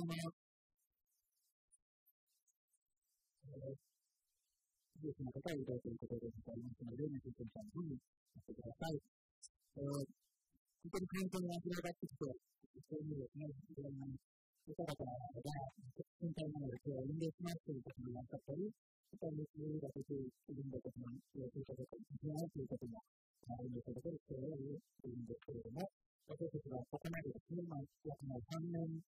はい、おはようございます。技術の方を歌うということでございます。ので、皆さんにやってください。えー、本当に感染が広がってきて、そういうです。ね、いろんな方々が身体能力を運動します。ということが分かったり、また熱が出ているんだとか、そういうことがないということもあるんです。けど、そういうんです。けれども、私たちはここまでです。ね、まあ、約3年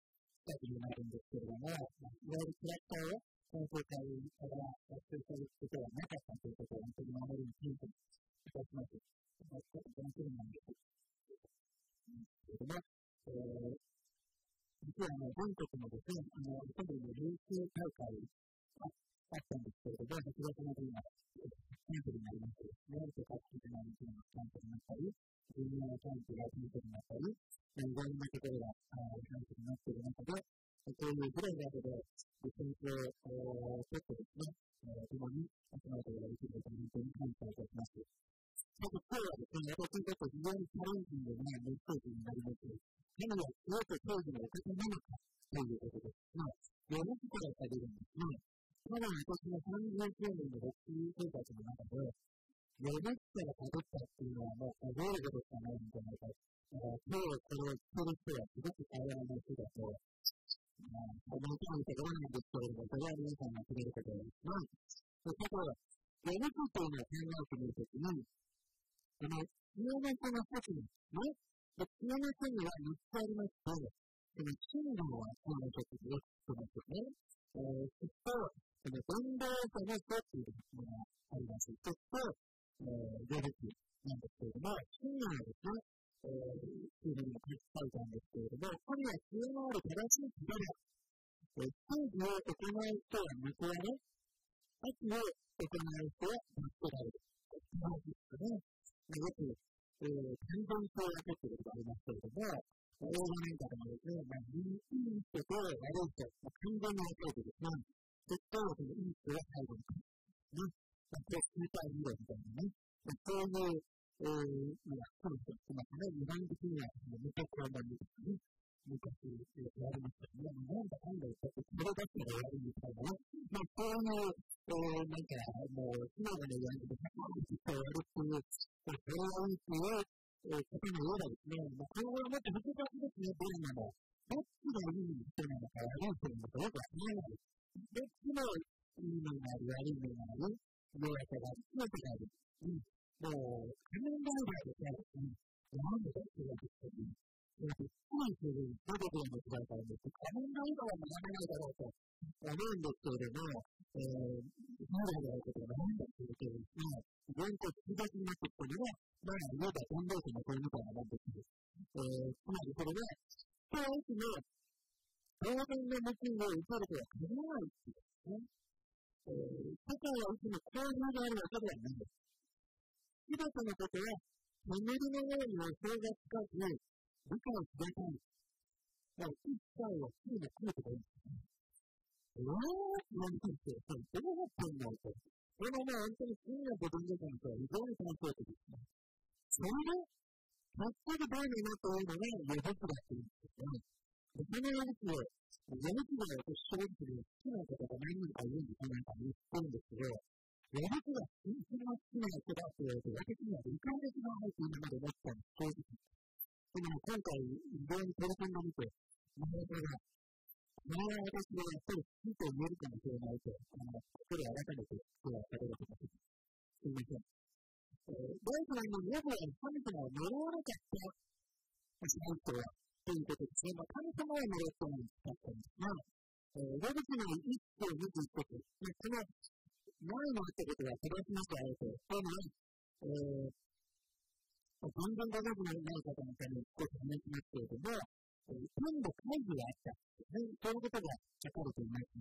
近くになるんですけれども、まあ、いわゆるキャラクターを今世界から学習されることはなかったということを本当に守るにヒントいたします。まあ、ちょっとこの件なんですけれども、えー、実はあの、全国のですね、あの、一部の練習大会があったんですけれども、8月の今、キャンプになりましてですね、世界的なキャンプになったり、重要なキャンプがキャンプになったり、いろんなところがキャンプになっている中で、こういう広い中で、リセンスを取ってですね、共に集まることができることに本当に感謝いたします。さて、今日はですね、私にとって非常にチャレンジングなメッセージになります。何が強く当時のお方なのかということです。まあ、4つからされるんですね。まだ私の39年の歴史生活の中で、40からたどったっていうのはもう数えることしかないんじゃないか。だから今日これを聞ける人はすごく幸いな人だと、まあ、思い込むところなんですけれども、それは皆さんが決めることですが、ただ、読みというのを考えてみるときに、この、清めその先に、ね、で、清めそには3つありまして、こと悪い人、まあ、完全に分かれてですね、絶対はそのいい人が最後に来る。ね。まあ、こう、空間理論みたいなね、まあ、そういう、えー、まあ、コンセプトなん。かね、日本的には、昔はまあ、昔、昔やりましたね。なん。だかん。だ言ったって、これだったらやるみたいなね。まあ、そういう、えー、なん。か、もう、今までやると、100%やるっていう、まあ、そういう、えー、ことのようなですね、まあ、今後はもっと複雑ですね、どうなの。どっちがいい人なのか悪い人なのかよくわからない。どっちもいいのがある、悪いのがある。弱さがある強くなる。うん。もう、仮面ライダーでさ、うん。なん。でだって言われてるだって、ついする出てくるん。ですから、仮面ライダーは学べないだろうと思うん。ですけれども、えー、本来であることが何だっていうことですね、全国複雑になってきてるのは、まあ、言えば運動者のこれみたいなん。です。えー、つまりそれは、教育の当然の無菌を受けるとは限らないっていうですね。えー、世界はうちの交流があるわけではないです。すべてのことは、眠りのようには想像つかず、理解しがたい。だから、一切をすぐに来るとか言うんですね。えーって言われてると、どうなってんのと。これもまあ本当に深夜と文化間と非常に楽しいですね。それで、全くどうになというのが予測だっていうんですよね。そのやつを、やる気が私正直好きな方が何人かいるんですなんか言ってるんですけど、やる気が本当に好きな人だって言われて、私には理解できないと今まで思ったんです、正直。でも今回、非常に取り組んでみて、なるほど。これは私がやっぱり好きと言えるかもしれないと、あの、これ改めて今日はされることです。すみません。えー、第一は今、ヨブは神様を呪わなかった、しない人は、ということですね。まあ、神様は呪ってないだったんですが、えー、動物の一章21節、まあ、この前のあったことは正しましてあえて、このは、えー、全然ご存知のない方のために少し話しますけれども、えー、天で会議があったねそういうことが書かれています。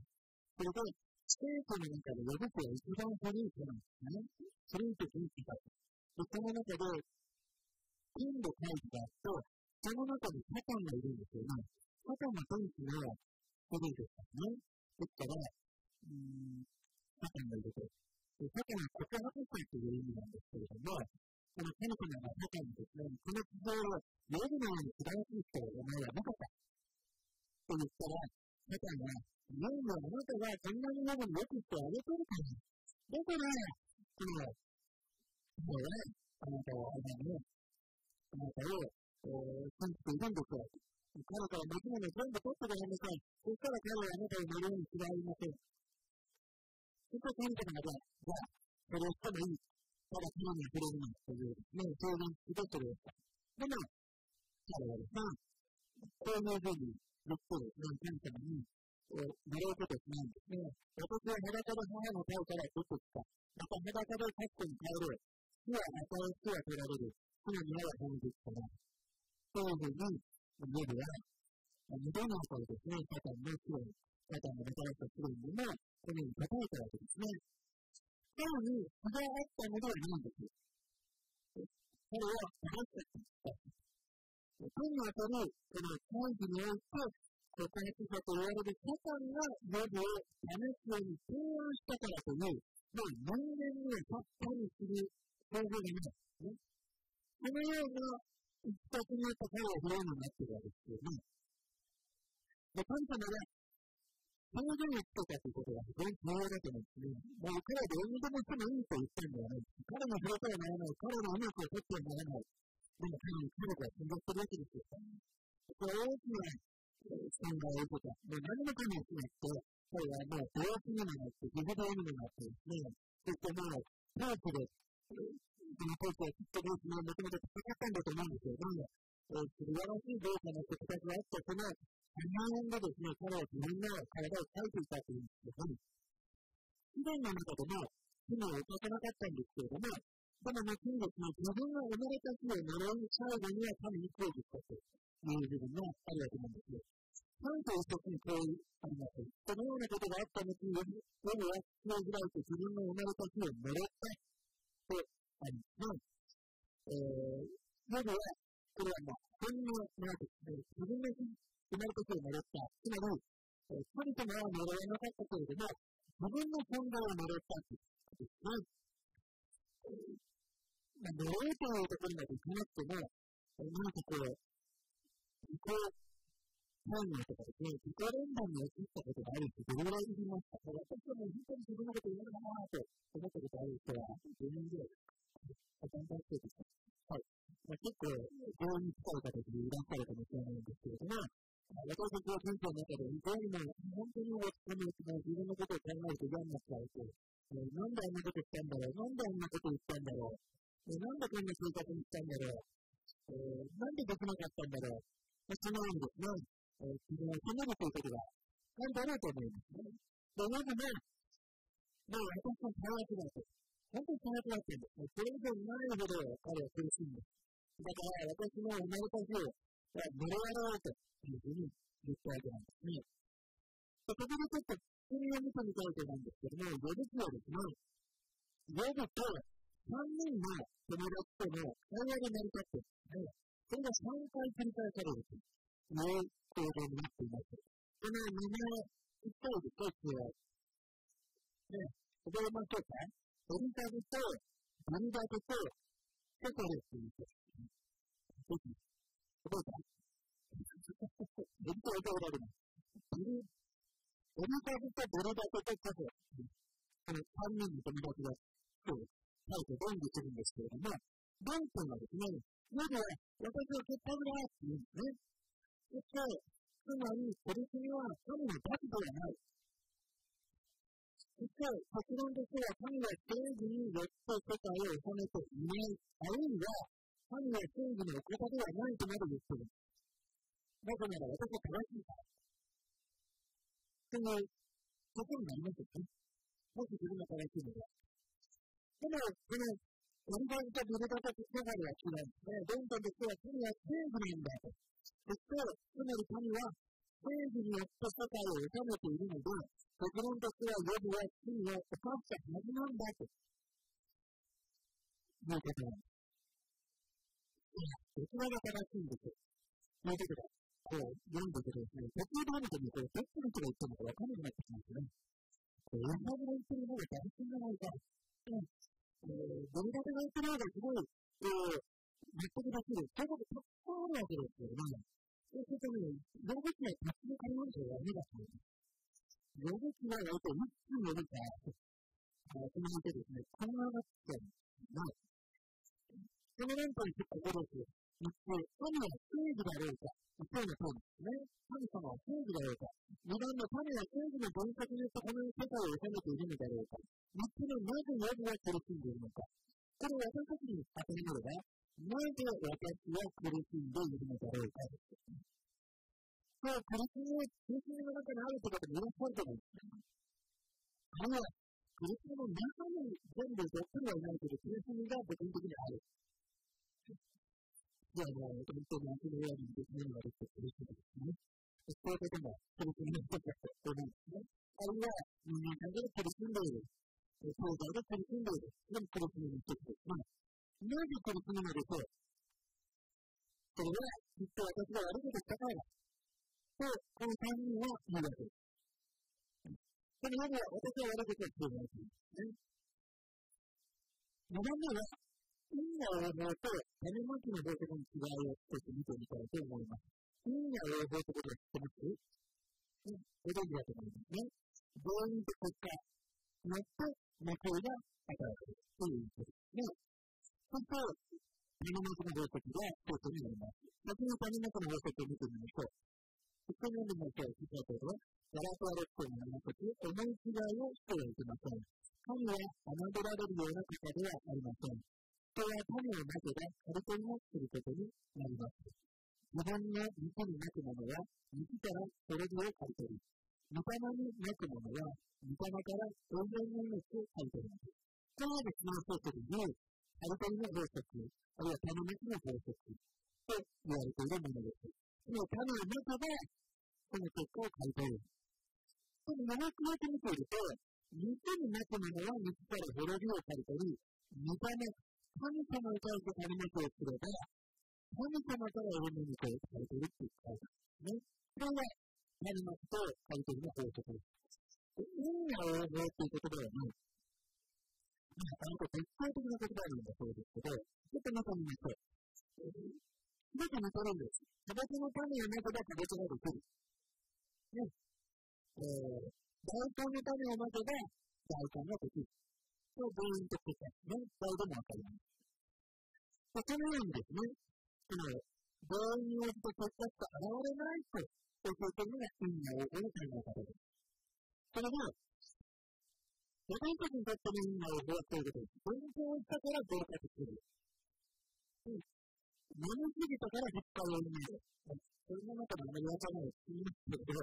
それで、聖書の中で呼ぶ子は一番古い子なんですね。古い時に来たと。で、その中で、天で会議があって、その中にサタンがいるんですよね。サタンの天使の古いですからね。ですから、うん、サタンがいると。サタンは告白者という意味なんですけれども、この神様がサタンにですね、この地上を夜のように素晴らしい人をお前はなかった。と言ったら、サタンは、いやいや、あなたがこんなにまでよくしてあげてるから。だから、この、もうね、あなたは、あのね、あなたを、信じているんですよ。彼から持ち物全部取ってください。そしたら彼はあなたを乗るように嫌いません。そして神様が、じゃあ、それをしてもいい。ただ神に触れるのという、ね、表現してそれをした。でも、彼はですね、こういうふうに言って、神様に、なろうことしないんですね。私は裸で母の体から出てきた。また裸で確かに帰ろう。死は与え、死は取られる。死の宮は本日から。そういうふうに、見るは、二度の後ですね、サタンの死を、サタンのもたらした試練にも、このように答えたわけですね。さらに、差があったのではないんです。それは正しかった。天にあたる、この会議において、告発者と言われるサタンがヨブを試すように提案したからという、まあ、人間にはさっぱりする方法がないです。ね、このような一角にあった彼はフレームになってい。るわけですよね。で、神様が表現をつけたとい。うことは非常に重要だと思うんですね。もう彼はどうにでもしてもい。い。と言ったんではない。彼に触れてはならない。彼の命を取ってはならない。でも彼に彼が死んじゃってるわけですよ。これは大きな考えを受けた。もう何もかもしなくて、これはもう病気にもなって、自分にもなってですね、そしてもう、トークで、そのトークはきっとですね、もともと戦ったんだと思うんですけれども、えー、素晴らしい動作の選択があって、その3年でですね、彼は自分の体を描いていたというんですけども、自然の中でも、罪を犯さなかったんですけれども、でも後にですね、自分が生まれた日を呪い、最後には神に抗議したという部分があるわけなんですよ。関東一つにこうあります。このようなことがあった後に、夜は口を開いて自分の生まれた日を呪ったとあります。えー、夜は、これはまあ、本能なわけです。自分の生まれた日を呪った。つまり、神様は呪わなかったけれども、自分の存在を呪ったということですね。まあ、呪うというところまでいかなくても、何かこう、自己本人とかですね、自己連番に移ったことがある人、どれぐらいいますか私はもう本当に自分のこと言うのかなと思ったことある人は、5人ぐらいです、簡単にしてはい。まあ、結構、病院に近い方でいらっしゃるかもしれないんですけれども、私たちは人生の中で、非常にも本当に落ち込む、自分のことを考えると嫌になっちゃうと、なんであんなことしたんだろう、なんであんなこと言ったんだろう、なんでこんな生活にしたんだろう、えー、なんでできなかったんだろう、まあ、そのようにですね、自分を責めるということがあるだろうと思いますね。で、まずね、もう私の最悪だと。本当に最悪だったんです。それ以上ないほど彼は苦しんで。だから私の生まれた日を呪わろうというふうに言ったわけなんですね。で、ここでちょっと国を見てみたいと思うんですけども、呼ぶ日はですね、呼ぶと3人の友達との会話が成り立ってるんです、ね、それが3回繰り返されるという構造になっています。この2名一方で一つは、ね、覚えましょうかエリザベと、バリダベと、セコレって言って、ぜひ、覚えたエリザベ覚えられます。エリザベとバリダベとセコレ。この3人の友達が、今日、書いて論議す。るんです。けれども、ドン君はです。ね、まずは、私は結果だって言うんです。ね。そして、つまり、取り組みは神の罰ではない。そして、結論としては、神は正義によって世界を治めていない。あるいは、神は正義のお方ではないとまで言っている。なぜなら私は正しいから。ということになりますよね。もし自分が正しいのでは。でも、この、オリバンとブルダタとセガルは違うんですね。論点としては、神は正義なんだと。そして、つまり神は正義によって世界を治めているので、結論としてはヨブは罪を犯したはずなんだと。いうことなんです。いや、どちらが正しいんですということで、こう、読んでてですね、途中で読むとね、これ、どっちの人が言ってるのか分からなくなってきますね。これ、ヤハブが言ってるのが正しいんじゃないか。うん。えー、どれだけが言ってるのがすごい、えー、納得できる。そういうことたくさんあるわけですけども、そうするとね、動物にはたくの可能性は目がついて予備機は割と3つ予備機があって、その辺でですね、考えがつくない。この連邦に結構努力、日中、神は正義だろうか、一方の通りですね。神様は正義だろうか、二番の神は正義の原則によってこの世界を治めているのだろうか、三つのなぜ予備は苦しんでいるのか、これを私たちに当てはめれば、なぜ私は苦しんでいるのだろうかです。そう、苦しみを苦しみの中にあるという方もいらっしゃると思うんです。あるいは、苦しみの中に全部どっぷりはいないけど、苦しみが部分的にある。じゃあもう、本当に足のようにできるのができて苦しいですね。そういうことも苦しみの一つだと思うんですね。あるいは、人間関係で苦しんでいる。経済で苦しんでいる。でも苦しみの一つです。まあ、なぜ苦しむのでしょうそれは、きっと私が悪いことしたから。と、この3人は言うわけです。そのように私は悪いことをしているわけですね。2番目は、因果応報と種まきの法則の違いを少し見てみたいと思います。因果応報ってことは知ってますご存知だと思いますね。原因と結果によって報いが働くということですね。そして、種まきの法則が一つになります。先に種まきの法則を見てみましょう。一緒に読んでみましょう。聞いたことは、ガラスワレットの7節、思い違いをしてはいけません。神は侮られるような方ではありません。人は種をまけば、カルトになっていることになります。自分の肉になくものは、肉から滅びを刈り取り、御霊になくものは、御霊から永遠の命を刈り取ります。このですね、聖書に、カルトリの法則、あるいは種まきの法則と言われているものです。の種をまけば、その結果を買い取る。でも、長くなって見ていると、肉になったものは肉から滅びを借り取り、見た目、神様に対して種まきをすれば、神様から得る肉を借り取るっていう書いてあるんですね。これが、種まきと借り取りの法則です。運が応募っていう言葉はね、まあ、割と絶対的な言葉なんだそうですけど、ちょっと中見ましょう。すべて似てるんです。キャベツの種をまけばキャベツができる。ね。えー、大根の種をまけば大根ができる。と、原因と結果ですね。これでもわかります。このようにですね、この原因に応じて結果しか現れないと教えているのが因果応報の考え方です。それで、私たちにとっての因果応報はということです。勉強したから合格する。うん飲みすぎたから実家を埋める。そんな中であまりわからないって言いますけど、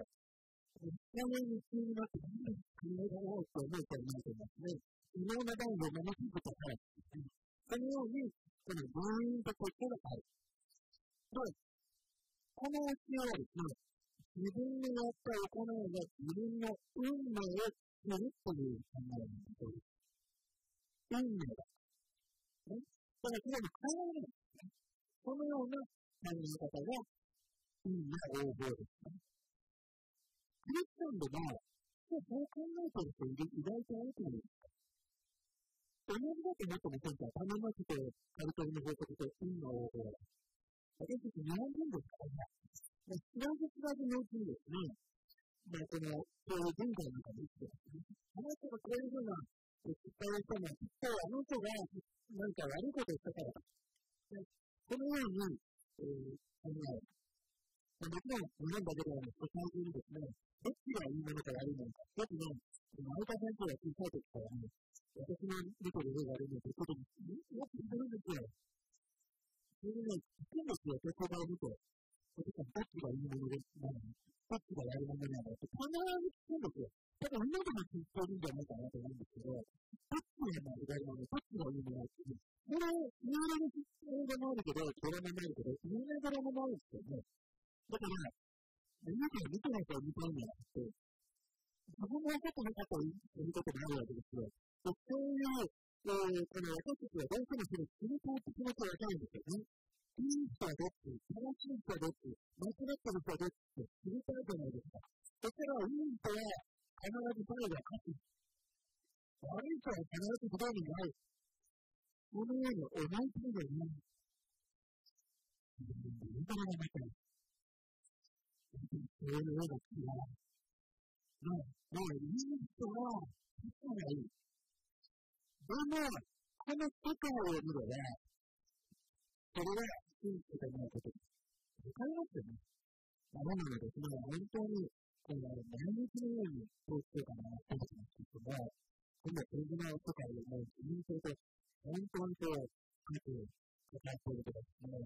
実家の道になって何で国だろうって思う人はないと思いますね。異様な男女を飲みすぎたからそのように、この原因と結果がある。で、この教えはですね、自分のやった行いが自分の運命を決めるという考えなんです。運命だ。ね。だから、すでに変えない。このような考え方がいいな応募ですね。クリスチャンでも、そう考えてる人いる意外と多くないですか同じだと思ってませんか種まきとカルトリの法則と因の応募。私たち日本人ですからね。知らず知らずのうちにですね、まあ、この、そういう文化の中で生きてますね。あの人がこういうふうな失敗をしたのは、きっとあの人が何か悪いことをしたからだ。このように、えー、考える。もちろん、日本だけではなく、世界中にですね、どっちがいいものか悪いものか、よくね、相田先生が小さい時からね、私の見てる例があるので、ちょっと、よく言ってるんですよ。それでね、聞くんですよ、そこから見て。どっちがいいもので、なのどっちがやるものなのって、必ず聞くんですよ。ただ、今でも聞いてるんじゃないかなと思うんですけど、どっちがやるもの、どっちがいいものっていう、これ、言われる映画もあるけど、ドラマもあるけど、有名ドラマもあるんですよね。だから、皆さん見てない人は見たいんじゃなくて、自分も分かってなかったら見たこともあるわけですよ。そういう、えー、この私たちはどうしてもその切り替えって気持ちがわかるんですよね。いい人はどっち正しい人はどっち間違ってる人はどっちって知りたいじゃないですか。そしたら、いい人は必ず最後は勝つ。悪い人は必ず不動になる。このように思い込ん。でいない。自分で言いられません。そういうような気が、もう、いい人は、人がいい。でも、この世界を見れば、それは真実じゃないことわかりますよね。なのでですね、本当に、この毎日のように統一教会の話をしますけども、今度、政治の世界をも自民党と本当にこう、深く語っているとですね、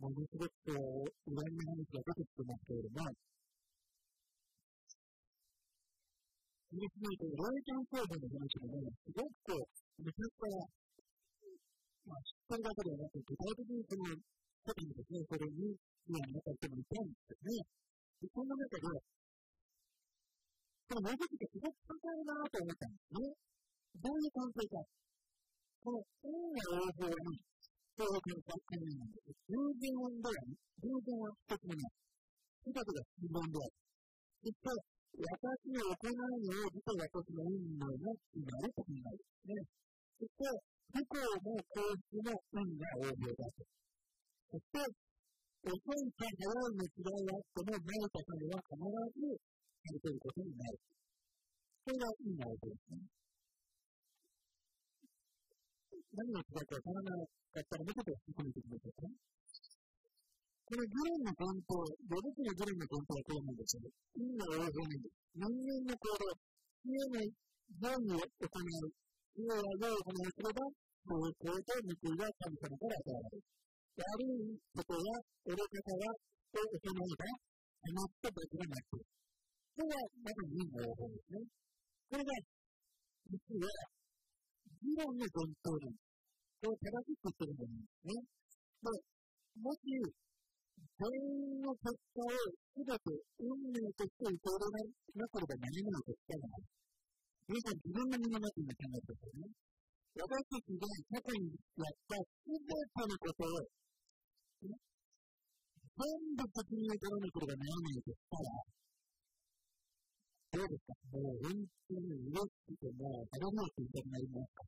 ものすごくこう、いろんな話が出てきてますけれども、イギリスのロイタン構文の話もね、すごくこう、昔から、まあ、知ってるだけではなく、具体的にその、特にですね、それに、今の中人もいたんですね。で、そんな中で、この文字ってすごく簡単だなと思ったんですね。どういう関係か。この、因果応報に、そういう関係なんです。偶然音では、偶然は一つもない。すべてが自然である。そして、私の行いを実は私の運命のになると考えるんですね。そして、不幸も幸福も運が応報だと。そして、遅いか早いの違いがあっても、慣れた彼は必ずされてることになる。それが運が応報ですね。何が違うかわからなかったら、もうちょっと進めてくださいね。この議論の伝統、予備の議論の伝統はこうなんですよ。因果応報なんです。人間の行動、知恵ない善を行う、知恵や善を行うすれば、成功と報いが神様から与えられる。悪いことや愚かさは、と行えば、余った罰がなく。これが、まさに因果応報ですね。これが、実は、議論の伝統なんです。これを正しく言ってるんですね。で、もし、全員の結果をすべて運命として受け入れなければ何もの結果がない。皆さん自分の身の中に考えてくださいね。私たちが過去にやったすべてのことを、です。ね全部責任を取らなければならないとしたら、どうです。かもう本当に嬉しくてもう、あれもって言いたくなります。か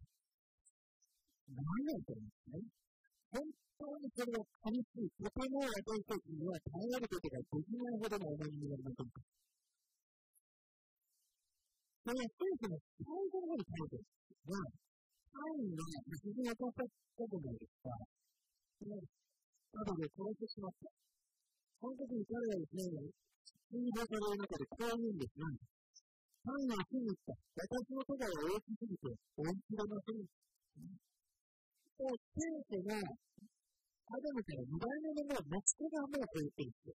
何なんだろうんです。ね。本当にそれは寂しい。とても私たちには耐えることができないほどの重みになりませんかそれは聖書の最後の方に書いてるんです。が、サインが非常に渡さったじゃないです。か。後で殺してしまった。その時に彼はですね、追放される中でこう言うんですね。サインは信じた。私の世界は大きすぎて追い切れません。そう、聖書がアダムから二代目のもう息子がもう超えていて、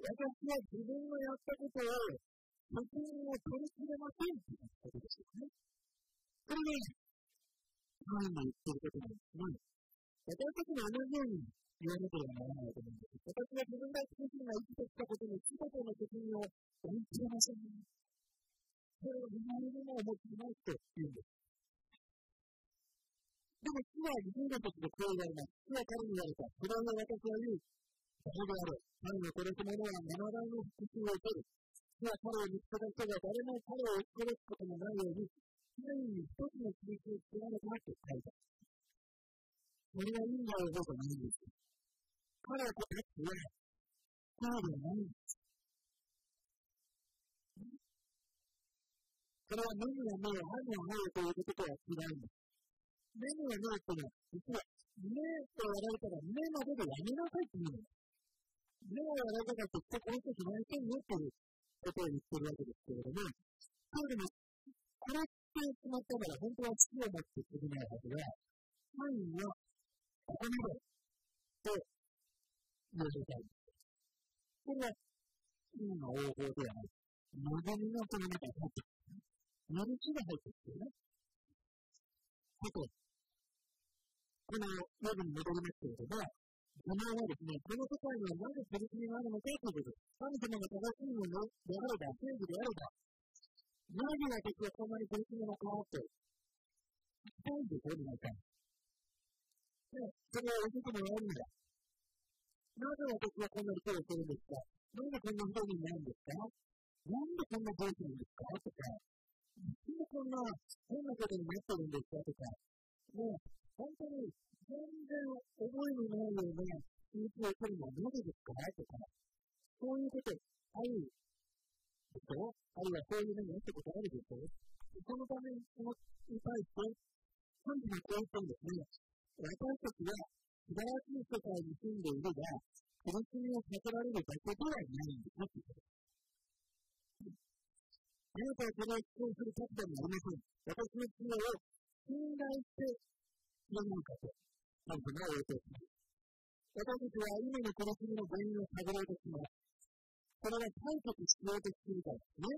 私は自分のやったことを、責任を取り切れませんって言ったことですよね。これが、神の言ってることなんですね。私たちも同じように言わなければならないと思うんです。私は自分が自身が生きてきたことに全ての責任を負い切れません。それを見舞いにも思っていないと言うんです。でも主は自分たちでこう言われます。主は彼に言われた。それは私は言う。誰である。彼の殺す者は七倍の復讐を受ける。主は彼を見つけた人が誰も彼を殺すことのないように、常に一つの印を作らなくなって書いた。それは因果を覚えてないんです。彼はこたちは、そうではないんです。これは目には目を、歯には歯をということとは違うんです。目には目っていうのは、実は、目とやられたら目まででやめなさいって言うの。目をやられたらってこの人しませんよっていうことを言ってるわけですけれども、そうでも、これってしまったから本当は好きを持ってできないはずが、範囲はここまでと言われたい。これは、真の応報ではない。望みがその中に入ってくる。やる気が入ってくるね。さて、このヨブに戻りますけれども、疑問はですね、この世界にはなぜ取り組みがあるのかということ。神様が正しいものであれば、正義であれば、なぜ私はこんなに取り組みのかって、聞きたいんですよ、皆さん。で、それを教えてもらえるんだ。なぜ私はこんなに苦労してるんですか？なんでこんな不になるんですか？なんでこんな上司なんですか？とか、なんでこんな変なことになってるんですか？とか、もう、本当に全然覚えのないような数字を取るのはなぜですか？とか、そういうこと、あるでしょ？あるいはそういう目に遭ったことあるでしょ？そのために、そのに対して、本日のこう言ったんですね。私たちは素晴らしい世界に住んでいるが、苦しみをかけられるだけではないんですね。あなたはこれを主張する立場にありません。私の知恵を信頼して読むかと、神様は応答します。私たちは今の苦しみの原因を探ろうとします。それは解決しようとしているからですね。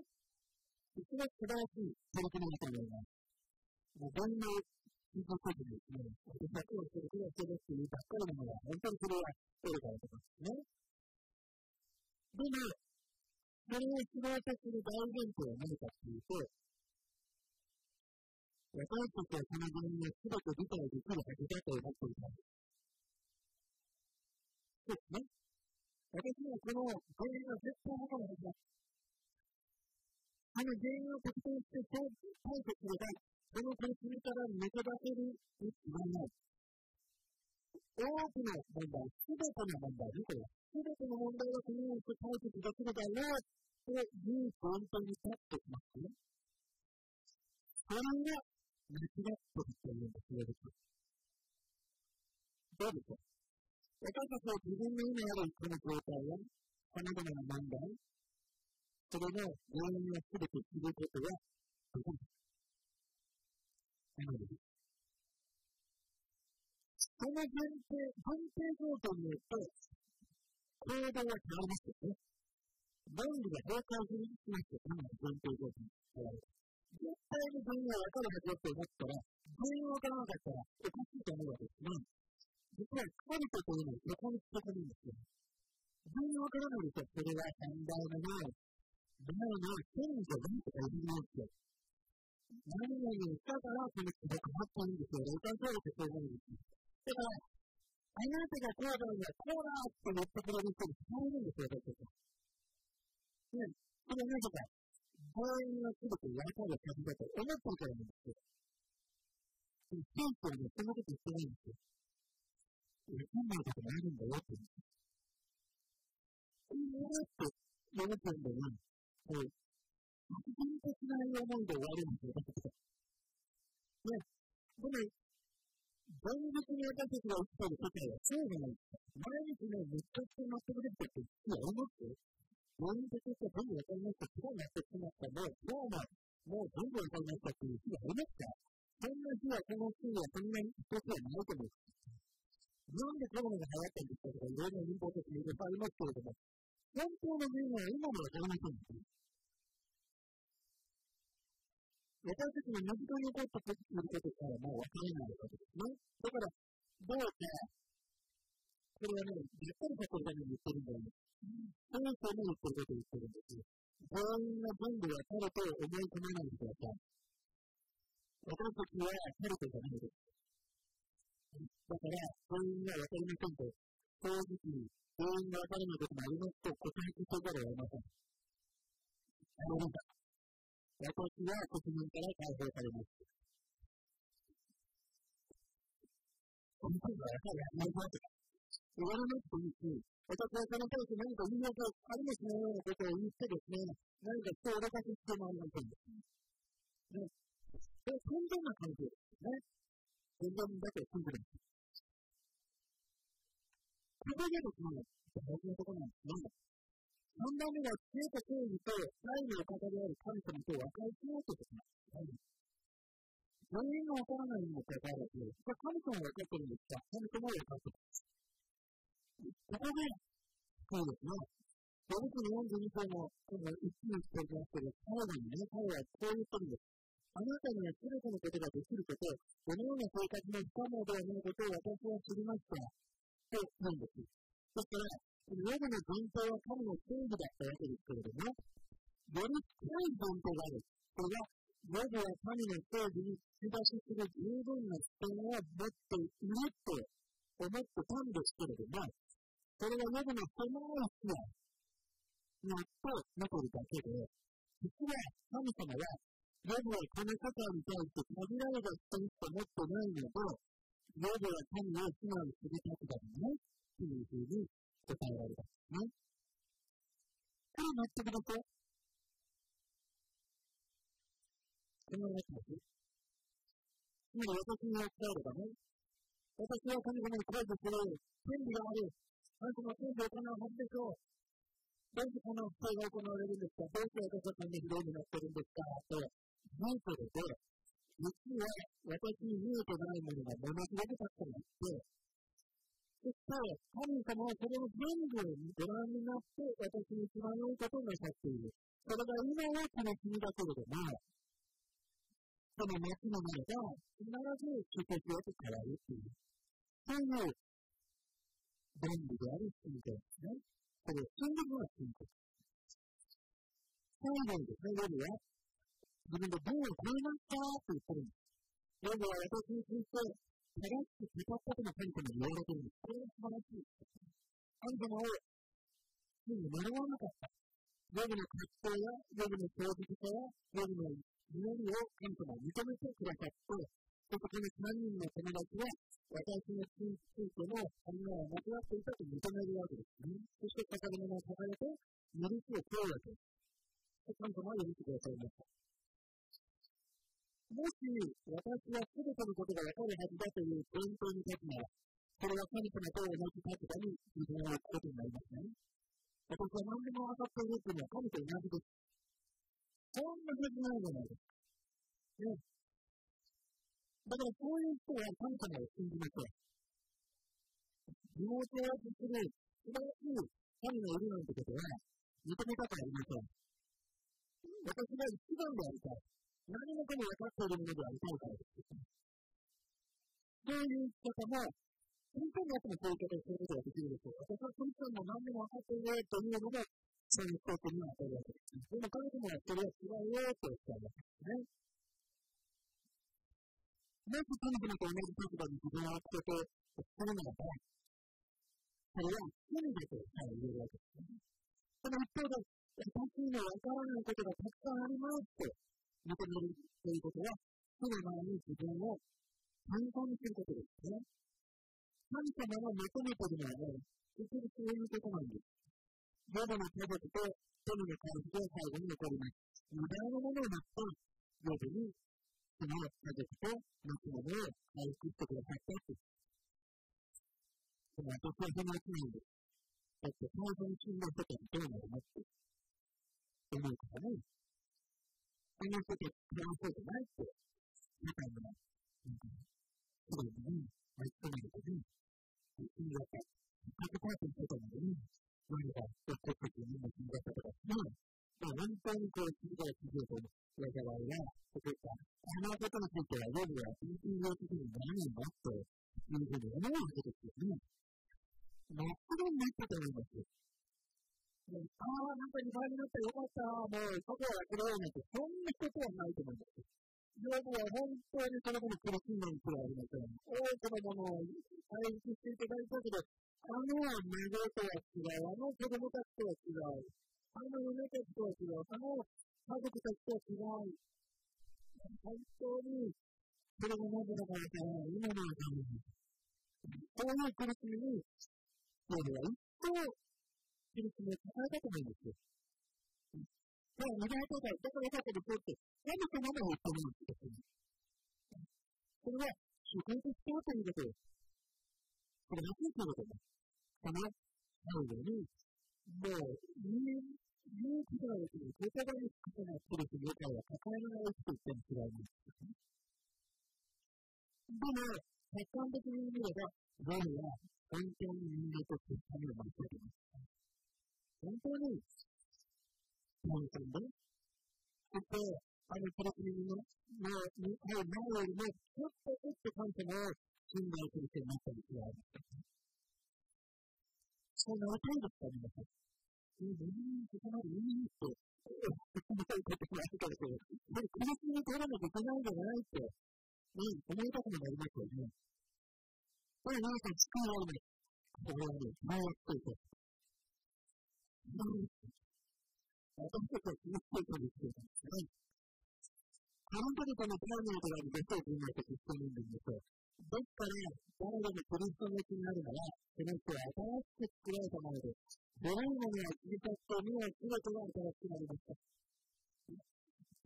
一番素晴らしい取り組みだと思います。どんな聞いたことですね、私は今日それくらいしてるっていうばっかりのものは、本当にそれは取れたりとかですね。でも、それを知ろうとする大前提は何かっていうと、私たちはその原因を全て理解できるはずだと思っていたんです。そうですね。私はこの原因は絶対わからないです。あの原因を特定して解決すれば、その苦しみから抜け出せるに違いない。多くの問題、すべての問題ね、これは。すべての問題はこのようにして解決できるだろうというポイントに立ってきますね。それが間違ってるというんですね。どうでしょう？私たちは自分の今あるこの状態や、さまざまな問題、それの原因をすべて知ることはできない。なので、その前提、前提条件によって、行動は変わりますよね。論理が崩壊するしますよ、今の前提条件絶対に原因が分かるはずだと思ったら、原因が分からなかったら、おかしいと思うわけですね。実は、神とというのは横に伝わるんですよ。原因分からないでしょ、それは三代目の、前の先祖なんとか言いますよ。何々をしたからこの記録があったんですよ。霊感教育ってそう思うんです。だから、あなたがこうだんだ、こうだって言ってくれる人に伝えるんですよ、私たち。ね、それはなぜか、原因がすべて分かるはずだと思ってるからなんですよ。でも、聖書はね、そんなこと言ってないんですよ。分かんないことがあるんだよって言うんですよ。こうやって読むんだよ。こう確認的な思いで終わるんですよ、私ね、でも、現実に私たちが生きている世界はそうじゃないですか。毎日ね、めちゃくちゃ納得できたって日はありますよ。現実として全部わかりました。すごい納得しました。もう、今日も、もう全部わかりましたっていう日はありますかそんな日はこの日はそんなに一つはないと思う。なんでコロナが流行ったんですかとか、いろいろな民法的にいろいろありますけれども、本当の原因は今もわかりませんでよ。私たちの身近に起こったことすることからもう分からないわけですね。だから、どうか、これはね、やっぱりさせるために言ってるんだよね。そういう人も言ってることを言ってるんですよ。全員が全部分かると思い込まないでください。私たちはカルトじゃないです。だから、全員が分かりませんと、正直に全員が分からないこともありますと告白せざるを得ません。あの、なんか、私は国民から解放されます。この時はやはりあんまり怖く言われなくていいし、私はその当時何か言い訳ありますねようなことを言ってですね、何か人をお出かけしてもありませんですね。それ完全な関係ですね。全然だけ信じるんです。ここでですね、大事なところなんですね。3番目は知恵と正義と愛のお方である神様と和解しようとします。何もわからないにもかかわらず、神様は分かってるんですか神様は分かってます。ここで、そうですね。ヨブ記の42章のこの一気にしておきますけど、最後にね、彼はこう言ってるんです。あなたには全てのことができること、このような生活の不可能ではないことを私は知りました。と言うんです。そしたら、ヨブの前提は神の正義だったわけですけれども、より深い前提がある。それは、ヨブは神の正義に突き出しす。る十分な視点を持っていると思ってたんです。けれども、それはヨブの狭い視野によって見ているだけで、実は神様は、ヨブはこの世界に対して限られた視点しか持ってないので、ヨブは神を非難す。る立場だね、というふうに答えられたんですね。これ納得ですよ。この話です。つまり私に伝えればね、私は神様に恋する権利がある。あなたの権利を行うはずでしょう。どうしてこの不正が行われるんですか？どうして私はこんなひどいになってるんですか？と、文章で、実は私に見えてないものがものすごくたく、神様はそれを全部ご覧になって、私に一番良いことをなさっている。それが今はこの国だけれども、その夏の前が必ず主席へと変わるっていう、そういう便利である信仰ですね。これを、信じるのは信仰。最後にですね、夜は、自分でどうを超えましたって言ってるんです。夜は私について、正しく語ったとの神様に言われているんです。これは素晴らしい。神様を、ついに呪わなかった。ヨブの葛藤や、ヨブの正直さや、ヨブの祈りを神様は認めてくださって、そこの3人の友達は、私の信ついても、あんなは間違っていたと認めるわけですね。そして、語り物を書かれて、許しを問うわけです。神様は許してくださいました。もし私はすべてのことがわかるはずだという前提に立つなら、それは神様と同じ立場に自分を置くことになりますね。私は何でも分かっているというのは神と同じです。そんなはずないじゃないですか。ね。だからそういう人は神様を信じましょう。妹をする素晴らしい神がいるなんてことは認めたくありません。私が一番でありたい。何もかも分かっているものではないからです。そういう方も、本当にやってもそういう方をすることができるでしょう。私は本当にも何でも分かっているというのが、そういう人には当たるわけです。でも彼女もそれは違うよとおっしゃるわけですね。もし彼女と同じ立場に自分を置くことをするならば、それは罪だと言えるわけですね。その一方で、私には分からないことがたくさんありますと認めるということは、その前に自分を参考にすることですね。神様が求めているのはね、結局そういうことなんです。ヨブの家族と富の回復が最後に残ります。無駄なものを持ってヨブにその家族と持つものを回復してくださったと。でも私はそのうちなんです。だって最初に死んだ人たちどうなるのって思うからね。こん。なことやらそうじゃないって、みたいな、すぐに、巻き込まれてね、死ん。じゃった。100%とかまでに、何か起こってくるみん。な死ん。じゃったとか、まあ、本当にこう、死ん。だら死ん。だと疑いが起こった。あのことについては、ヨブは PTO 的に何なん。だというふうに思うわけですよね。真っ黒になったと思います。ああ、なんか2倍になったよかった、もう、そこは諦めないと、そんなことはないと思います。ヨブは本当にその子に苦しんだにくらいありません。多くのものを回復していただいたけど、あの孫とは違う、あの子供たちとは違う、あの嫁たちとは違う、あの家族たちとは違う。本当に、それがなぜだからか、今のために、そういう苦しみに、ヨブは一層キリストを抱えたと思うんですよ。だから、願いとか、だからよかったですよって、神様も言ってるんですよ。それは、主観的だということです。これ、何ていうことです。その、最後に、もう、人間、言うことができる、言葉につかないキリストの会は抱えながら生きていっても違います。でも、客観的に見れば、ゴルは本当に人間として神を守っています。本当に、何さんで、そして、あのプログラムの、の、の前よりも、ちょっとちょっと神様を信頼する人になったりするわけです。そうなりたいですか、皆さん。え、何にそこまでいいって、思うこともあるからけど、これ、苦しみに取らなきゃいけないんじゃないって、ね、思いたくもなりますよね。これ、皆さん、救いられない。これはね、迷惑というか、私たちは気をつけてるんですけどね。あの時とのタイムとかに別を分析してるんですよ。ですから、誰でもクリストの気になるなら、その人は新しく作られたものです。古いものは過ぎ去って、未来すべてが新しくなりました。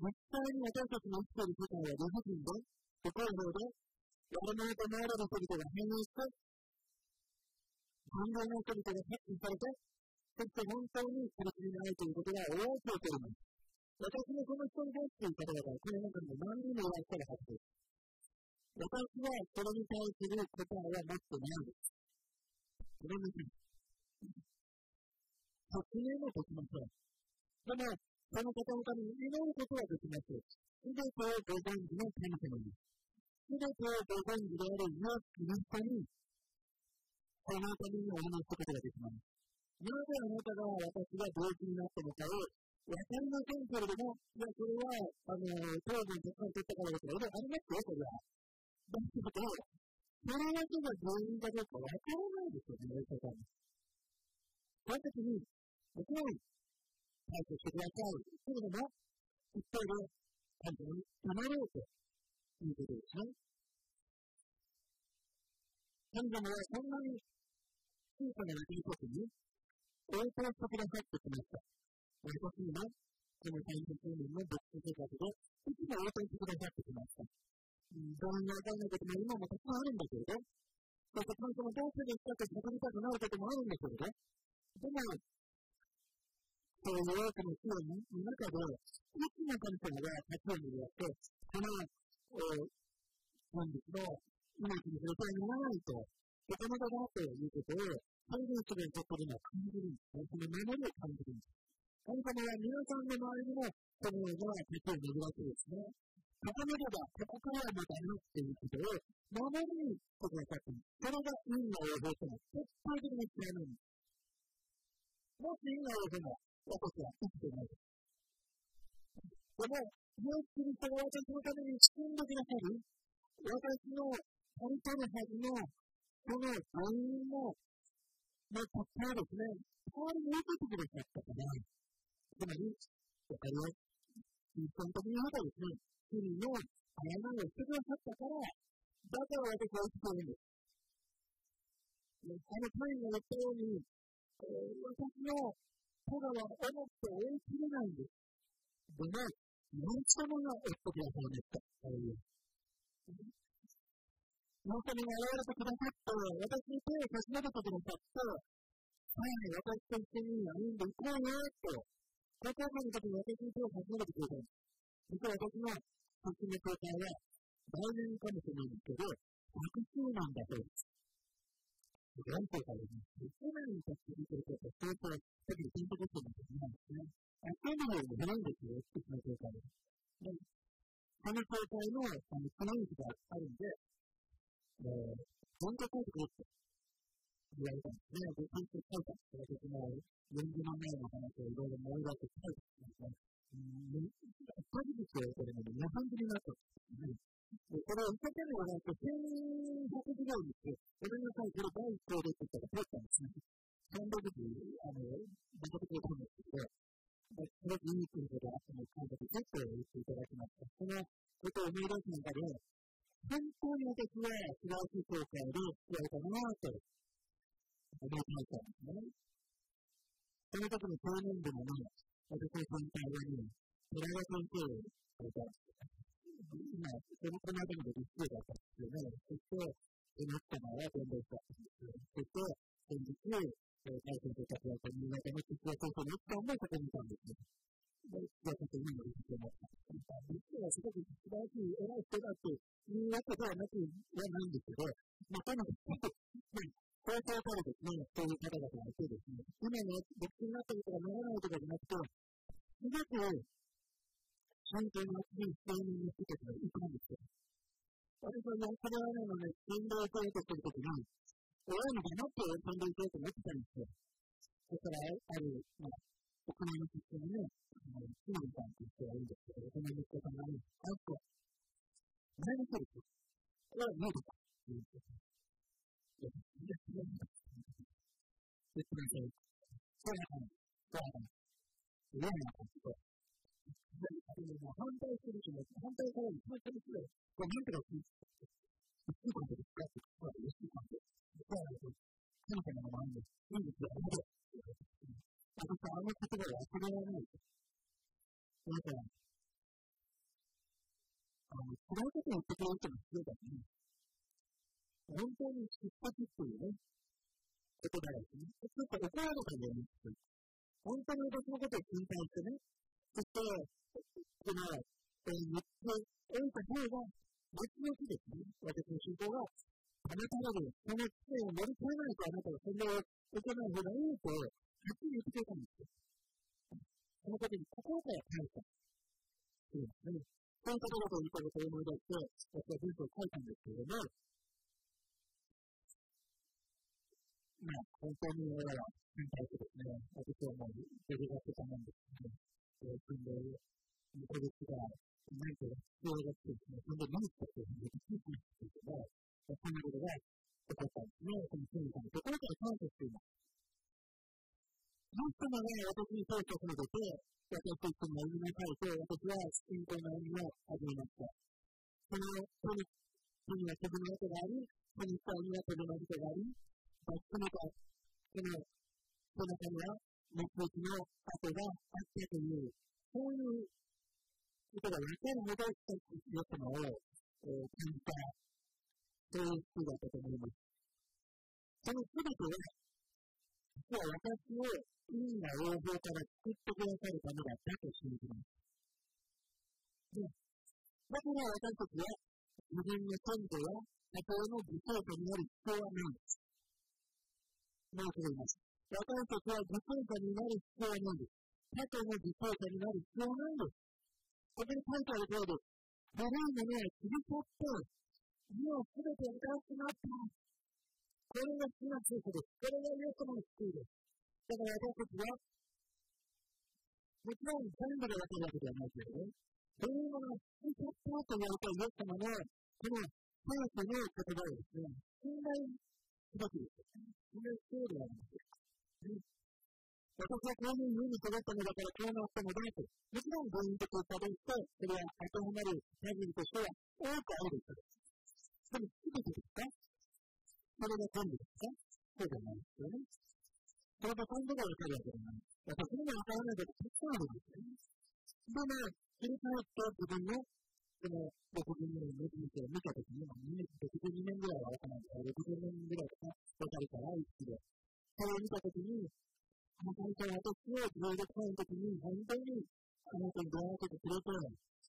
実際に私たちの生きている世界は理不尽で、不公平で、やらないと思われる人々が変容して、感情の人々が発見されて、そして本当に苦しみがないということが多く起こります。私もこの人に対していた方が、この中にも何人もいらっしゃるはずです。私はそれに対する答えは持ってないです。ごめんなさい。説明もできません。でも、その方のために祈ることはできます。すべてをご存知の神様に。すべてをご存知であるイエス・キリストに、そのためにお祈りすることができます。なぜあなたが私が病気になったのかをわかりませんけれども、いや、それは、あの、糖分たくさん取ったからだとか、いろいろありますよ、それは。だけど、それだけが原因かどうかわからないですよね、お医者さん。その時に、もちろん、対処してください。けれども、一方で、本当に守ろうということですね。神様はそんなに小さな出来事に応答してくださってきました。私にも、この30年の牧師生活で、いつも応答してくださってきました。どうにもわからないことも今もたくさんあるんだけれど、そして神様どうするかって語りたくなることもあるんだけれど、でも、そういう多くの人の中で、いつも神様が立ち上げによって、この、えー本日の命に触れてはならないと、お金だなということを、最善するところには感じるんです。その守りを感じるんです。神様は皆さんの周りにも、そのような立ちを巡るわけですね。高めれば、ここからはまたなっていうことを、守りにしてくださってそれが運の応報との絶対的に知らなんです。もし運の応報も、私は生きてないです。でも、イエス・キリストが私のために死んでくださる、私の本当のはずの、この原因もの、の結果をですね、代わりに受けてくださったから、つまり、わかります。一般的に言えばですね、罪の誤りをしてくださったから、だから私は生きているんです。あのタイが言ったように、えー、私のただは思って追い切れないんです。でも、イエス様が追ってくださいました。イエス様が現れてくださって、私に手を差し伸べてくださって、はい、私と一緒に歩んでいこうよ、と。高校生の時に私に手を差し伸べてくれたんです。実は私の初の教会は、来年かもしれないんですけど、100周年だそうです。何ていうかですね、去年に立ち続けること、相当、特に選挙コストの時なんですね。あ、そういうのもないんですよ、一つの教会で。で、その教会の、あの、コミュニティがあるんで、えー、文化書いてくれって言われたんですね。で、ちゃんと書いたんです私も40万前の話をいろいろ思い出して書いたんですね。うん、ポジティブをこれまで2本ぶりになったんですね。これを一生懸命やられて、1100時代にして、ごめんなさい、これ第一項でって言ったら通ったんですね。300時、あの、出かけていたんですけど、すごくいい国であっても感覚でって言っていただきました。そのことを思い出す中で、本当に私は素晴らしい教会で言われたなと思いましたんですね。その時の青年部もね、私の先輩はね、寺田先生をされたんです今、そのこの間まで立数だったんですよね。そして、その人が伝道したんですよ。そして、先日、大戦と活躍新潟の実は高校の奥さんもそこにいたんですよ。で、じゃあちょっと今の理事長も、実はすごく素晴らしい偉い人だっていうわけではなくはないんですけど、まあ、とにかく、高校からですね、そういう方々がいてですね、今の牧師になったことがならないとかじゃなくて、すごく本当に熱い青年の人たちがいたんですよ。私はね、これはね、伝道生徒するときに、親に黙って伝道生徒が来たんですよ。そしたら、ある、まあ、大人の人にね、あの、シモンさんっていう人がいるんですけど、大人の人さんがね、あっこ、前の人です。これは見えてた。って言ってた。いや、いや、いや、言ってください。そうなの、そうなの。嫌なこと。反対する人も、反対から一番最初で、これなんとか聞いて、一週間で使ってください、一週間で。だから、神様の前に、いいんですよ、ありがとう。そしてあの言葉を忘れられない。だから、あの、辛いことを言ってくれる人も知要だよね。本当に出発っていうね、ことだよね。ちょっと怒られたんだよね、本当に私のことを心配してね、そして、その、えー、言っておいた方が、別の日ですね、私の信仰が、あなたより、その危険を乗り越えないとあなたはそんなに受けない方がいいと、はっきり言ってくれたんですよ。そのことに心から感謝するんですね。そういうことだということを思い出して、私は文章を書いたんですけれども、まあ、本当に親は心配してですね、私はもう、デリガスさんなんですけど、えー、住んでいる2ヶ月が、何か必要が来てですね、そんで何かっていうふうに言ってきてですけど、そんなことが起こったんですね、その神さんのところから感謝しています。イエス様が私にそうしてくれて、私と一緒に歩みなさいと、私は信仰の歩みを始めました。その手に、手には飛ぶの跡があり、手に下には飛ぶの跡があり、抱きしめたその背中には熱血の跡があったという、そういうことが分かるほど良さを、えー、感じた、そういう人だったと思います。そのすべては、実は私を意味な応報から救ってくださるためだったと信じます。でだから私たちは自分の先祖や家庭の犠牲者になる必要はないんです。申し上げます。私たちは犠牲者になる必要はないんです。他者の犠牲者になる必要はないんです。ここに書いてある通り、古いものは切り取って、家をすべて新しくなった。これが好きな聖書です。これがイエス様の救いです。だから私たちは、もちろん全部で分かるわけではないけれど、そういうものを切り取ったと言われたイエス様の、この聖書の言葉をですね、信頼すべきです。それそうであります。私はこういう家に育ったのだからこうなったのだと、もちろん原因的にたどって、それは当てはまる限りとしては多くあるです。でも、すべてですか？それが全部ですか？そうじゃないですよね。それが今度がわかるわけじゃない。私にもわからないことたくさんあるんですよね。でも、振り返って自分のその62年の人生を見たときに、62年ぐらいはわからないから、60年ぐらいとか、わかるから、一気で。それを見たときに、あの会社は私を16歳のときに、本当にあなたに出会わせてくれて、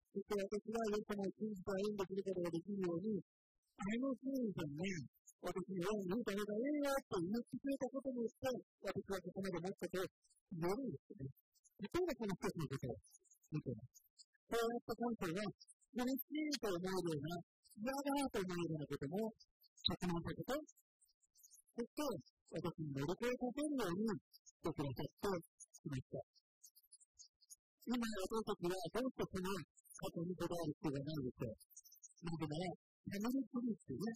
そして私がイエス様を信じた縁できることができるように、あの神さんが私に親に言うた方がええよって言ってくれたことによって、私はここまで持ったと言えるんですよね。例えばこの一つのことを見てます。こうやった感性は、苦しいと思うような、嫌だと思うようなことも、着目させて、そして、私に乗り越えさせるようにしてくださってきました。今、私たちはどうしてその過去にこだわる必要がないでしょう。なぜなら、ファミリープリってね、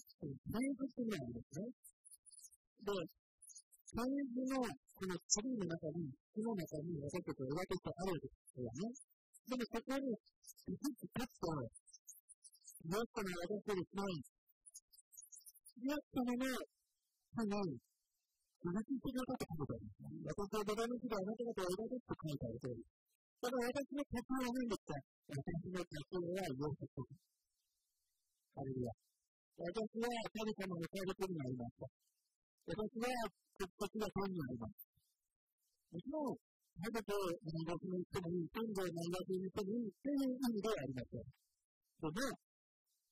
大仏があるんですね。で、政治のこのツリーの中に、木の中に私たちは描けてあるわけですよね。でもそこに、ずっと立つと、イエス様が私ですね、イエス様の手に、鈴木してくれたって書いてあるんですね。私はドラム機であなた方を描くって書いてある通り。ただ私の家庭は何ですか？私の家庭はイエス様。あるいは。私は神様の家族になりました。私は国籍が天にあります。もちろん、家族を大学に行ってもいい、先祖を大学に行ってもいいという意味ではありません。でも、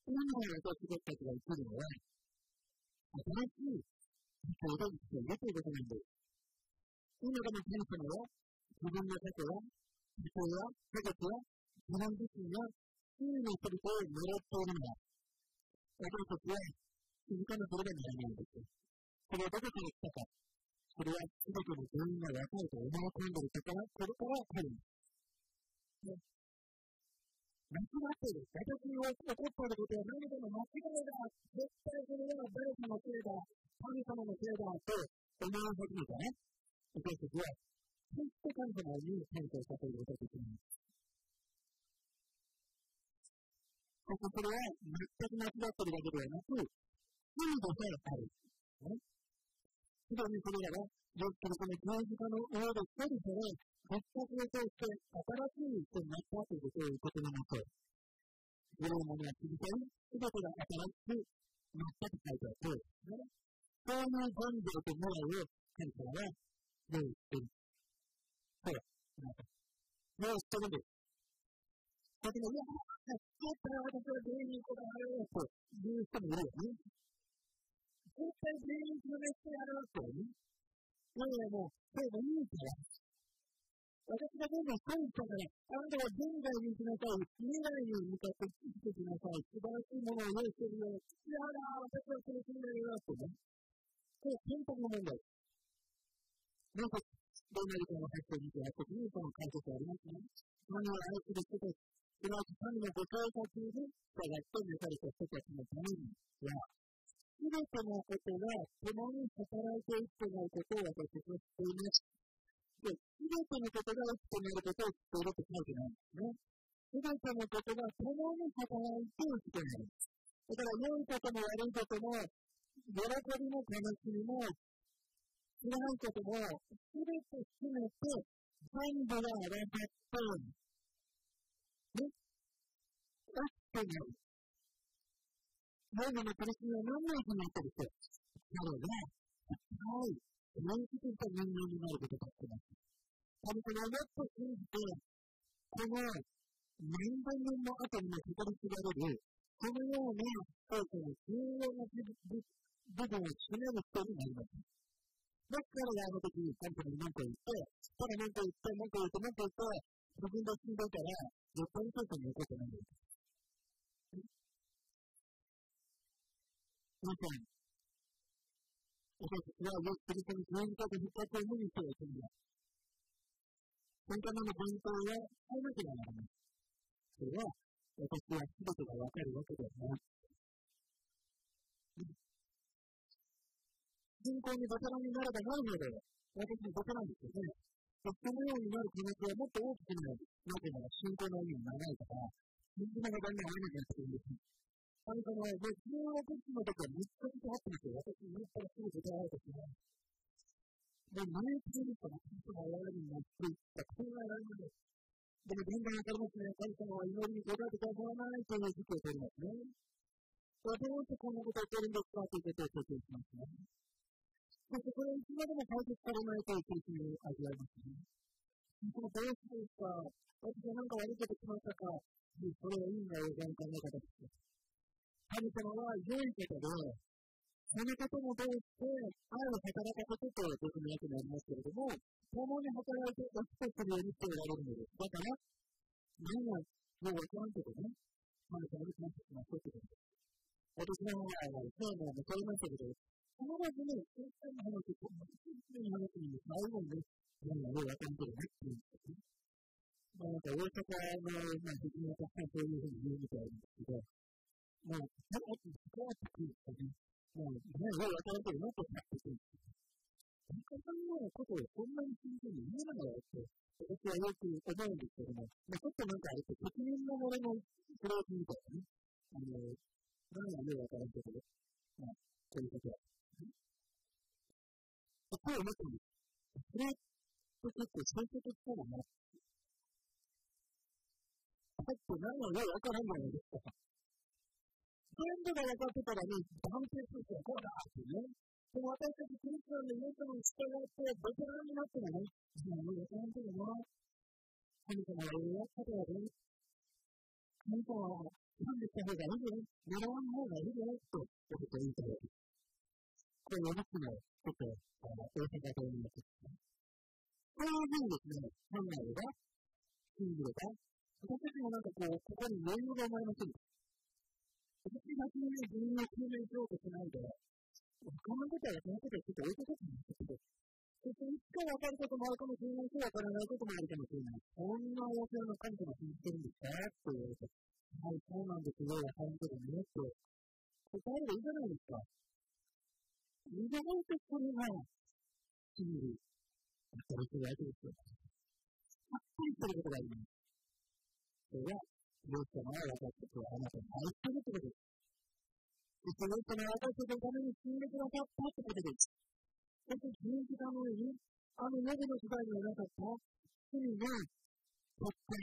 今の私たちが生きるのは、新しい理解が必要だということなんです。今でも神様は、自分の家庭は、自己や家族や自分自身が罪の人々を狙っているのだ。私たちは気づかなければならないんです。それはどこから来たか。それは全ての原因が分かる。と思い込んでいるから、これから来る。ね。間違っている。私に起こっていることは何かの間違いだ。絶対それは誰かのせいだ。神様のせいだ。と思い始めたね。私たちは、決して神様に感謝したということができない。そしてそれは全く間違っているだけではなく、罪でさえある。ね。罪すでにそれらが、よくこの十字架の上で処理され、復活を通して新しい人になったということを受け止めましょう。古いものは過ぎ去り、すべてが新しくなったと書いてあるそういう現状と未来を神様は用意している。そう。用意してるんです。だけど、いや、だったら私は全員こだわろうという人もいるよね。絶対全員それしてやろうとね。いやいや、もう、そうでいいから。私がどんどんそう言ったから、あなたは現在に行きなさい。未来に向かって生きてきなさい。素晴らしいものを用意してるよ。いやだ、私はそれするんだよってね。これ、選択の問題。なんか、どんな理解の発生にやってくるその解説ありますね。何を愛する人たち、すなわち神のご教達に従って召された人たちのためには、すべてのことが共に働いていくということを私たちは知っています。で、すべてのことが起きてなることを知っていると書いてないんですね。すべてのことが共に働いて生きてなる。だから、良いことも悪いことも、喜びも悲しみも、辛いことも、すべて含めて、全部が合わさって、ね、起きてなる。何度の苦しみは何の意味になったりして、彼が、はい、満足した人間になることだってます。神様をもっと信じて、この何千年の後にも語り継がれる、そのような聖書の重要な部分を占める人になります。だからあの時、神様に何か言って、ただ何か言って、何か言って、何か言って、自分が死んだから、絶対に聖書に起こってないんです。皆さん、私たちはよくキリストに十字架で復活を無にしてはいけない。そのための伝統は変えなければならない。それは、私は全てがわかるわけではない。信仰にベテラになればなるほど、私もベテランですよね。そのようになる可能性はもっと大きくなる。なぜなら信仰の意味が長いから、みんながだんだん会えなくなってくるんです。神様は、もう16日の時は3日ずつ会ってますよ。私、言ったらすぐ答えられたしね。もう毎日ですから、神様は我々になっていった考えられない。でも、だんだんわかりますね。神様は祈りに答えてくださらないという時期を取りますね。どうしてこんなことを言ってるんですかということを説明しますね。そしてこれいつまでも解決されないという苦しみを味わいますね。そのどうしてですか私は何か悪いことしましたかそれはいいんだよ、お考え方です。神様は良いことで、そのことも通して愛を働かせてと僕の役になりますけれども、共に働いておしとするようにしておられるのです。だから、何がもうわからんけどね、神様に感謝しましょうということです。私の方はですね、もう残りましたけど、必ずね、先生の話と、先生の話に最後にね、何がようわかんけどねっていうんですよね。まあ、なんか大阪の、まあ、責任をたくさんそういうふうに言うみたいなんですけど、もう、早く、早く来るからね、もう、ね、ようわからんけど、もっと早く来る。田中さんのことをそんなに真剣に言えないだろうって、私はよく思うんですけども、まあ、ちょっとなんかあれって、責任のもののフレーズみたいなね、あの、何がようわからんけど、まあ、こういうことは。そう思ってるんです。それって結構最初としたらね、さっき何がよわからんじゃないですか。全部が分かってたらね、断定するとこうだってね。でも私たちクリスチャンの皆様に従ってベテランになってもね、もうベテランというのは、神様がやったらね、神様は賛美した方がいいよ、狙わん方がいいよ、と僕と言いたいわけです。これ4つの、ちょっと、大阪と言いますこういうふうにですね、考えれば、信じれば、私たちもなんかこう、ここに余裕が生まれませんか私がそういう自分を究明しよ。うとしないで、他のことはそのことをちょっと置いとこうと思ってて、そしていつか分かることもあるかもしれないし、分からないこともあるかもしれない。こんな大勢の神様信じてるんですかって言われて、はい、そうなんですよ、分かるけどね、って答えればいいじゃないですか。意外とこれが、真理、当たりするわけですよ。はっきりすることがあります。それは、イエス様は私たちをあなたに愛してるということです。そしてイエス様は私たちのために死んでくださったということです。そして十字架の上に、あのネビの時代にはなかった罪が取って、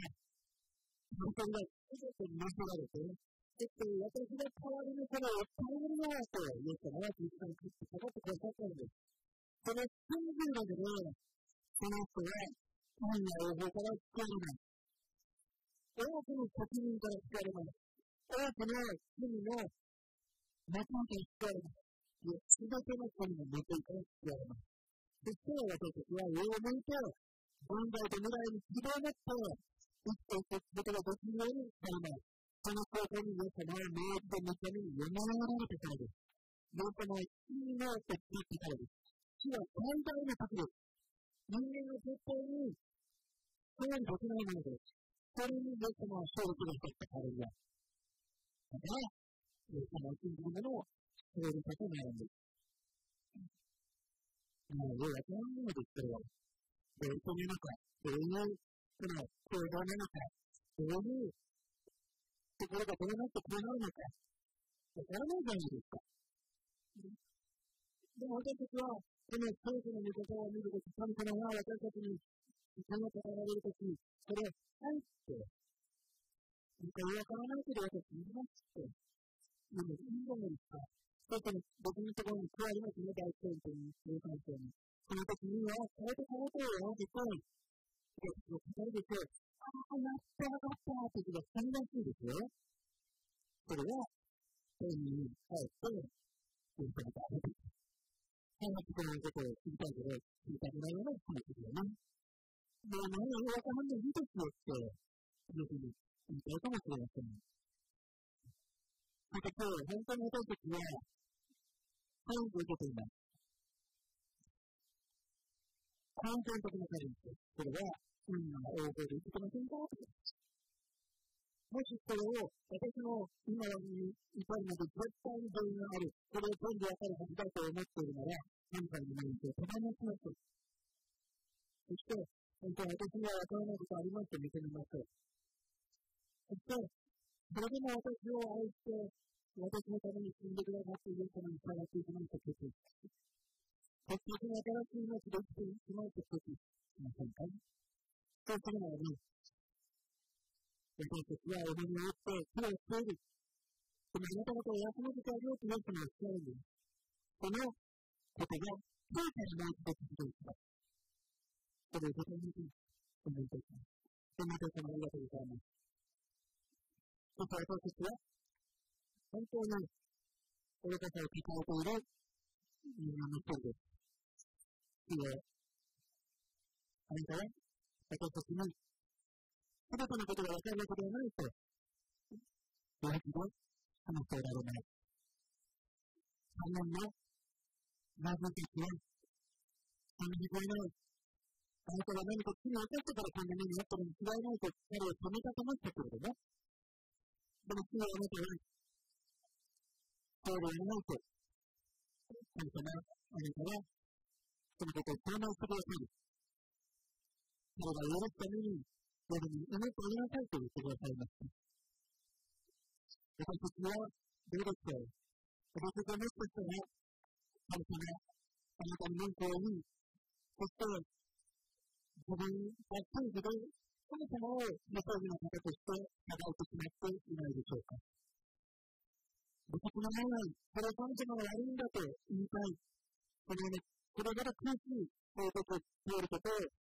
本当に全てなせられて、そして私が代わりにこれを頼るのはと、イエス様は十字架にかかってくださったんです。その信じるだけで、その人は神の応報から救われます。多くの責任から救われます。多くの罪の元から救われます。すべての神の元から救われます。そして私たちは上を向いて、現在と未来に希望を持って生きていくことができるようになります。その方法にイエス様はもう一度御神に読み上げられてからです。イエス様は罪のを説明してからです。死は最大の時です。人間の絶対に勝利できないものです。それにイエス様は勝利くださったからには。だから、イエス様を信じる者をそういうことになるんです。もう、要は、そんなのですけど、その中、そういう、その、行動の中、そういうところがどうなってこうなるのか、わからないじゃないですか。でも私たちは、この聖書の御言葉を見るとき、神様が私たちに、この語られるとき、それを入って、なんかわからないけど私言いますって、でもいいじゃないですか。特に僕のところに加わりますね、大戦争に、生産省に。その時には、変えて変えてを合わせて、で、語るでしょう。ああ、やってなかったって言うとがらしいですよ。それは、天に帰って、言うことがある。開発のことを知りたいけど、知りたくないような話ですよね。も何を若者の技術をして、いうふうに言いたいかもしれません。また今日、本当に私たちは、賛否を受けています。完全的な彼です。それは、みんなが応募で受けてませんかもしそれを私の今に至るまで絶対に原因がある、それを全部わかるはずだと思っているなら、何回の免疫を手放します。そして、本当に私にはわからないことありますと認めます。そして、それでも私を愛して、私のために死んでくださっている様に従っていきますと決意します。そして新しい命で生きていきますと決意しませんかそうするならば、私たちはお目によって苦労している。そのあなた方を休ませてあげようとイエス様はおっしゃるんです。そのことが、今日からもう一度続いていきます。それをご覧にお願いいたします。そんなこともありがとうございます。そして私たちは、本当に愚かさを抱えている人間の一人です。主よ、あなたは私たちにすべてのことが分かるわけではないと、病気で話しておられない。三年の謎たちは、その時代のあなたは何か罪を犯してからこんな目になったのに違いないと彼を止めたと思ったけれども、でも主はあなたはそうではないと、神様、あなたは、そのことを証明してくださる。それが許すために、夜に祈ってあげなさいと言ってくださいました。私たちは、どうですか私たちはもしかしたら、神様、あなたの文句を言い、そして、自分が信じで、神様をご葬儀の方として考えてしまっていないでしょうか。僕のない、これは神様が悪いんだと言いたい。このね、これほど苦しい報告を通ることを、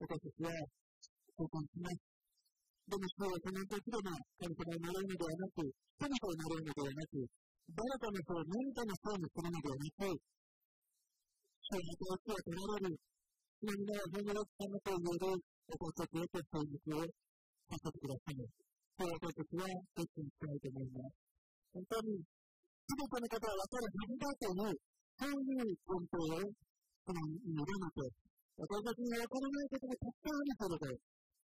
私たちは共感します。でも、主はその時でも神様になれるのではなく、人々になれるのではなく、誰かの人を何かの人にするのではなく、主は新しいを取られる、今皆は本物様と言える私たちへとそういうをさせてください。そう私たちは、決心したいと思います。本当に、すべてのことは分かるはずだという、そういう根底を、このに入れまて、私たちに分からないことがたくさんあるけれど、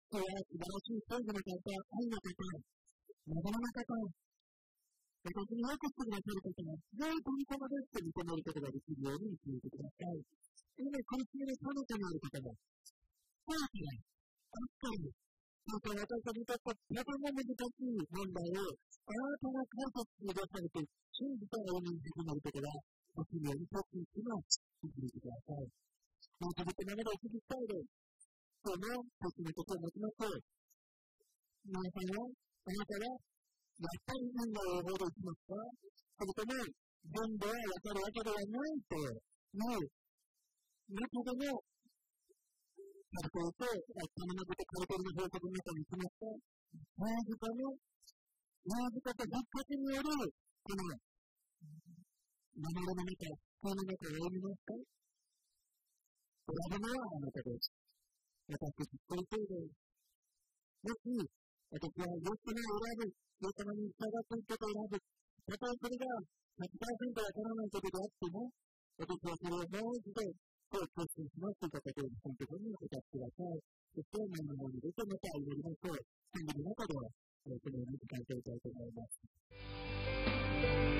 今日は素晴らしい正義の方、愛の方、望みの方、私によくしてくださる方が、良い神様ですと認めることができるように導いてください。今、苦しみの彼方にある方が、早くが、確かに、また私たちにとってとても難しい問題を、あなたが解決してくださると信じたらおに始まることがお給料にとっていくのを引きてください。もう続けながらお聞きしたいです。今日も時のことを持ちましょう。皆さんは、あなたは、やっぱり運動を方でいきますかそれとも、全部はわかるわけではないという中でも、カルトと、神のことカルトの法則の中に行きますか十字架の、十字架と復活による、この、守りの中、救いの中を読みますか選ぶのはあなたです。私、そういうでもし、私はイエス様を選ぶ、イエス様に従っていくことを選ぶ、たとえそれが100%わからないことであっても、私はそれをもう一度、こう決心しますといったことを本当にお答えください。そして、目の前に出てまた祈りましょう。神の中では、このように感謝いたいと思います。